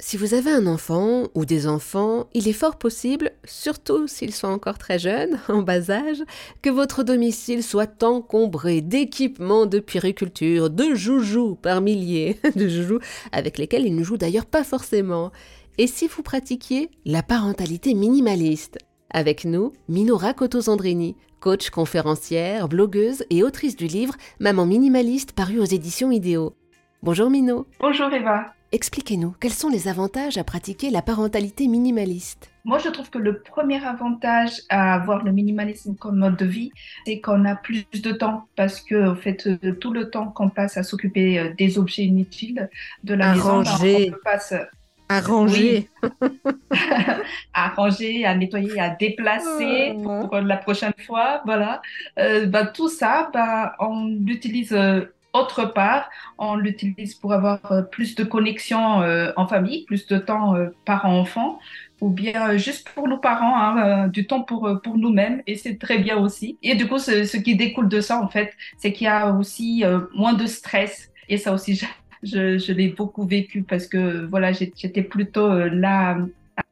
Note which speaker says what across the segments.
Speaker 1: Si vous avez un enfant ou des enfants, il est fort possible, surtout s'ils sont encore très jeunes, en bas âge, que votre domicile soit encombré d'équipements de périculture, de joujoux par milliers, de joujoux avec lesquels ils ne jouent d'ailleurs pas forcément. Et si vous pratiquiez la parentalité minimaliste Avec nous, Minora Coto-Zandrini, coach conférencière, blogueuse et autrice du livre Maman minimaliste paru aux éditions Idéo. Bonjour Mino.
Speaker 2: Bonjour Eva.
Speaker 1: Expliquez-nous, quels sont les avantages à pratiquer la parentalité minimaliste
Speaker 2: Moi, je trouve que le premier avantage à avoir le minimalisme comme mode de vie, c'est qu'on a plus de temps parce que, en fait, euh, tout le temps qu'on passe à s'occuper euh, des objets inutiles de la
Speaker 1: à
Speaker 2: maison,
Speaker 1: ben, ranger.
Speaker 2: on passe
Speaker 1: à ranger,
Speaker 2: à ranger, à nettoyer, à déplacer pour la prochaine fois, voilà. Euh, bah, tout ça, bah, on l'utilise euh, autre part, on l'utilise pour avoir euh, plus de connexion euh, en famille, plus de temps euh, par enfant, ou bien euh, juste pour nos parents, hein, du temps pour, pour nous-mêmes, et c'est très bien aussi. Et du coup, ce, qui découle de ça, en fait, c'est qu'il y a aussi moins de stress, et ça aussi, je, je, l'ai beaucoup vécu parce que voilà, j'étais plutôt là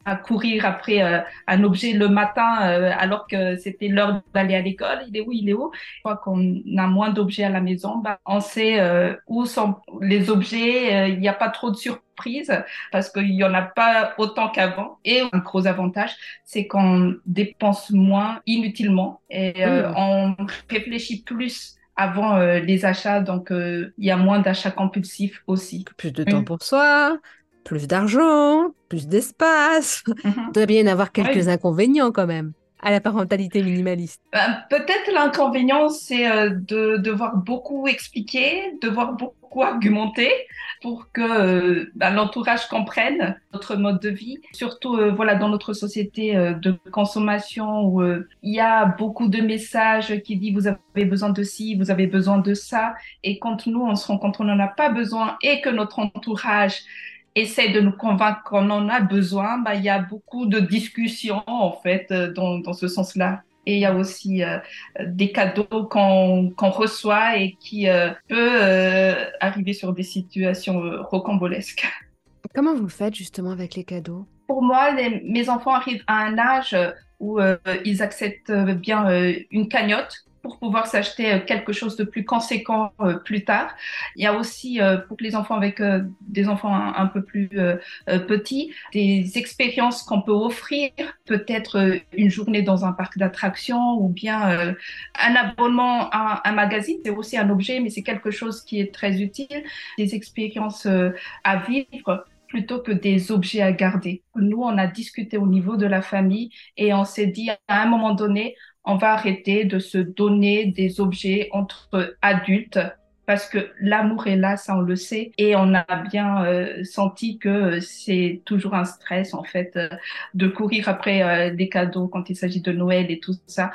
Speaker 2: à courir après euh, un objet le matin euh, alors que c'était l'heure d'aller à l'école. Il est où, il est où? Une fois qu'on a moins d'objets à la maison, bah, on sait euh, où sont les objets. Il n'y a pas trop de surprises parce qu'il n'y en a pas autant qu'avant. Et un gros avantage, c'est qu'on dépense moins inutilement et
Speaker 1: Mm.
Speaker 2: on réfléchit plus avant euh, les achats. Donc, euh, il y a moins d'achats compulsifs aussi.
Speaker 1: plus de
Speaker 2: Oui.
Speaker 1: temps pour soi, plus d'argent, plus d'espace.
Speaker 2: Mhm.
Speaker 1: Il doit bien y avoir quelques
Speaker 2: Oui.
Speaker 1: inconvénients quand même à la parentalité minimaliste.
Speaker 2: Ben, peut-être l'inconvénient, c'est euh, de devoir beaucoup expliquer, devoir beaucoup argumenter pour que euh, ben, l'entourage comprenne notre mode de vie. Surtout, euh, voilà, dans notre société de consommation où il y a beaucoup de messages qui disent vous avez besoin de ci, vous avez besoin de ça. Et quand nous, on se rend compte qu'on n'en a pas besoin et que notre entourage essaie de nous convaincre qu'on en a besoin, bah, il y a beaucoup de discussions en fait euh, dans, dans ce sens-là. Et il y a aussi euh, des cadeaux qu'on qu'on reçoit et qui euh, peut euh, arriver sur des situations rocambolesques.
Speaker 1: Comment vous faites justement avec les cadeaux?
Speaker 2: Pour moi, les- mes enfants arrivent à un âge où ils acceptent bien une cagnotte pour pouvoir s'acheter euh, quelque chose de plus conséquent euh, plus tard. Il y a aussi euh, pour les enfants avec des enfants un, un peu plus petits, des expériences qu'on peut offrir, peut-être une journée dans un parc d'attractions ou bien un abonnement à un magazine. C'est aussi un objet, mais c'est quelque chose qui est très utile. Des expériences à vivre plutôt que des objets à garder. Nous, on a discuté au niveau de la famille et on s'est dit à un moment donné, on va arrêter de se donner des objets entre adultes parce que l'amour est là, ça on le sait, et on a bien euh, senti que c'est toujours un stress en fait euh, de courir après euh, des cadeaux quand il s'agit de Noël et tout ça.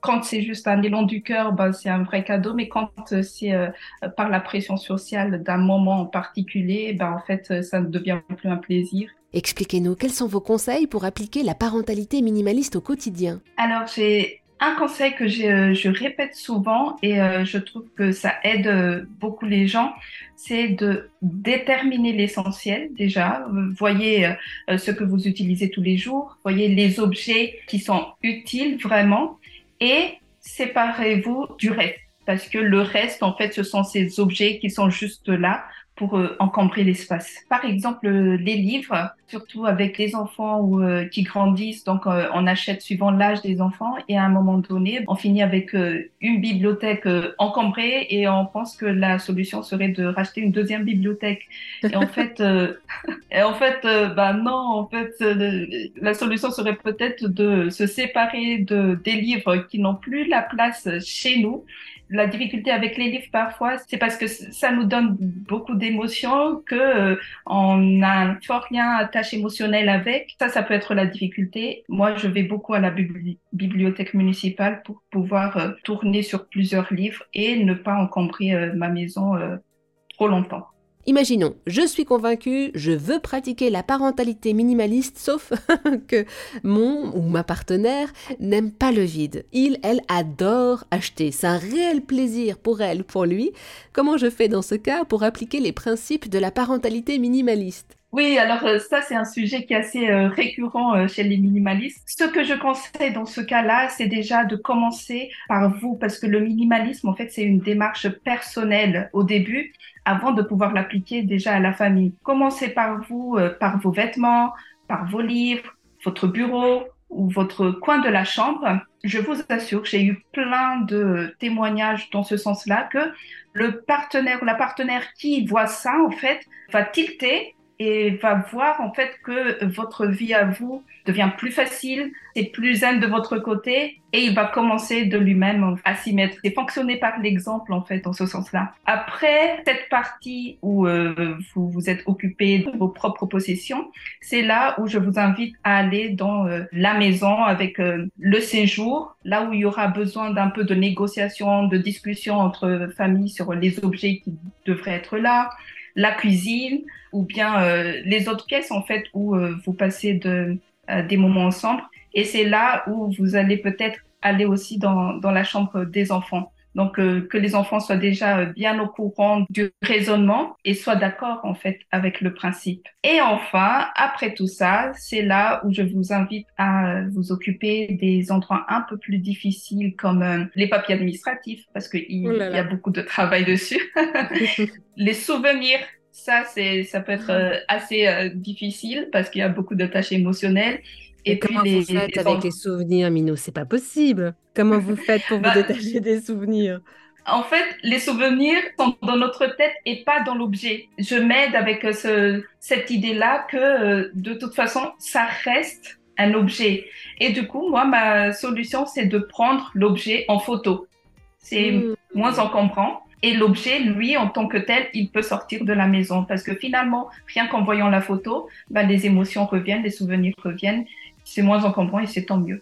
Speaker 2: Quand c'est juste un élan du cœur, ben, c'est un vrai cadeau, mais quand euh, c'est euh, par la pression sociale d'un moment en particulier, ben, en fait, euh, ça ne devient plus un plaisir.
Speaker 1: Expliquez-nous, quels sont vos conseils pour appliquer la parentalité minimaliste au quotidien?
Speaker 2: Alors, j'ai un conseil que euh, je répète souvent et euh, je trouve que ça aide euh, beaucoup les gens, c'est de déterminer l'essentiel déjà. Voyez ce que vous utilisez tous les jours, voyez les objets qui sont utiles vraiment et séparez-vous du reste. Parce que le reste, en fait, ce sont ces objets qui sont juste là pour euh, encombrer l'espace. Par exemple, euh, les livres, surtout avec les enfants ou, euh, qui grandissent, donc euh, on achète suivant l'âge des enfants et à un moment donné, on finit avec euh, une bibliothèque euh, encombrée et on pense que la solution serait de racheter une deuxième bibliothèque. Et en fait, euh, et en fait, euh, bah non, en fait, euh, la solution serait peut-être de se séparer de des livres qui n'ont plus la place chez nous la difficulté avec les livres parfois, c'est parce que ça nous donne beaucoup d'émotions, que euh, on a un fort lien attache émotionnel avec. Ça, ça peut être la difficulté. Moi, je vais beaucoup à la bibli- bibliothèque municipale pour pouvoir euh, tourner sur plusieurs livres et ne pas encombrer euh, ma maison trop longtemps.
Speaker 1: Imaginons, je suis convaincue, je veux pratiquer la parentalité minimaliste, sauf que mon ou ma partenaire n'aime pas le vide. Il, elle adore acheter. C'est un réel plaisir pour elle, pour lui. Comment je fais dans ce cas pour appliquer les principes de la parentalité minimaliste?
Speaker 2: Oui, alors euh, ça, c'est un sujet qui est assez euh, récurrent euh, chez les minimalistes. Ce que je conseille dans ce cas-là, c'est déjà de commencer par vous, parce que le minimalisme, en fait, c'est une démarche personnelle au début, avant de pouvoir l'appliquer déjà à la famille. Commencez par vous, par vos vêtements, par vos livres, votre bureau ou votre coin de la chambre. Je vous assure, j'ai eu plein de témoignages dans ce sens-là que le partenaire ou la partenaire qui voit ça, en fait, va tilter et va voir en fait que votre vie à vous devient plus facile, c'est plus zen de votre côté et il va commencer de lui-même à s'y mettre. C'est fonctionner par l'exemple en fait dans ce sens-là. Après cette partie où euh, vous vous êtes occupé de vos propres possessions, c'est là où je vous invite à aller dans euh, la maison avec euh, le séjour, là où il y aura besoin d'un peu de négociation, de discussion entre familles sur les objets qui devraient être là la cuisine ou bien euh, les autres pièces en fait où euh, vous passez euh, des moments ensemble. Et c'est là où vous allez peut-être aller aussi dans, dans la chambre des enfants. Donc que les enfants soient déjà bien au courant du raisonnement et soient d'accord en fait avec le principe. Et enfin, après tout ça, c'est là où je vous invite à vous occuper des endroits un peu plus difficiles comme les papiers administratifs parce qu'il oh y a beaucoup de travail dessus. les souvenirs ça, c'est, ça peut être euh, assez euh, difficile parce qu'il y a beaucoup de tâches émotionnelles.
Speaker 1: Et, puis comment les, vous faites avec les souvenirs, Mino? C'est pas possible. Comment vous faites pour vous bah, détacher des souvenirs?
Speaker 2: En fait, les souvenirs sont dans notre tête et pas dans l'objet. Je m'aide avec euh, ce, cette idée-là que de toute façon, ça reste un objet. Et du coup, moi, ma solution, c'est de prendre l'objet en photo. C'est mmh. moins encombrant. Et l'objet, lui, en tant que tel, il peut sortir de la maison parce que finalement, rien qu'en voyant la photo, ben, les émotions reviennent, les souvenirs reviennent. C'est moins encombrant et c'est tant mieux.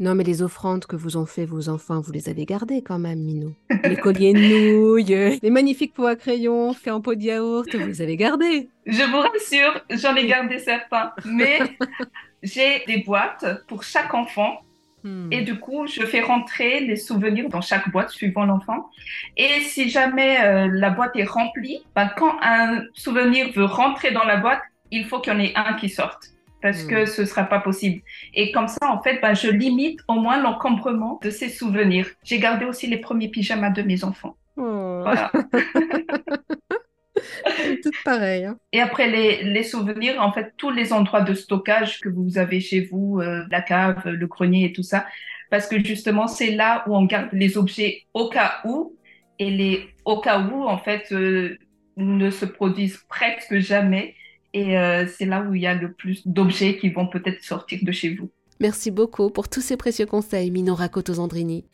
Speaker 1: Non, mais les offrandes que vous ont fait vos enfants, vous les avez gardées quand même, Minou. Les colliers de nouilles, les magnifiques pots à crayon faits en pot de yaourt, vous les avez gardés.
Speaker 2: Je vous rassure, j'en ai gardé certains. Mais j'ai des boîtes pour chaque enfant Hmm. Et du coup, je fais rentrer les souvenirs dans chaque boîte suivant l'enfant. Et si jamais euh, la boîte est remplie, ben, quand un souvenir veut rentrer dans la boîte, il faut qu'il y en ait un qui sorte parce que hmm. ce sera pas possible. Et comme ça, en fait, ben, je limite au moins l'encombrement de ces souvenirs. J'ai gardé aussi les premiers pyjamas de mes enfants. Oh. Voilà.
Speaker 1: Tout pareil. Hein.
Speaker 2: Et après les, les, souvenirs, en fait, tous les endroits de stockage que vous avez chez vous, euh, la cave, le grenier et tout ça, parce que justement, c'est là où on garde les objets au cas où, et les au cas où, en fait, euh, ne se produisent presque jamais. Et euh, c'est là où il y a le plus d'objets qui vont peut-être sortir de chez vous.
Speaker 1: Merci beaucoup pour tous ces précieux conseils, Mino Rakoto Zandrini.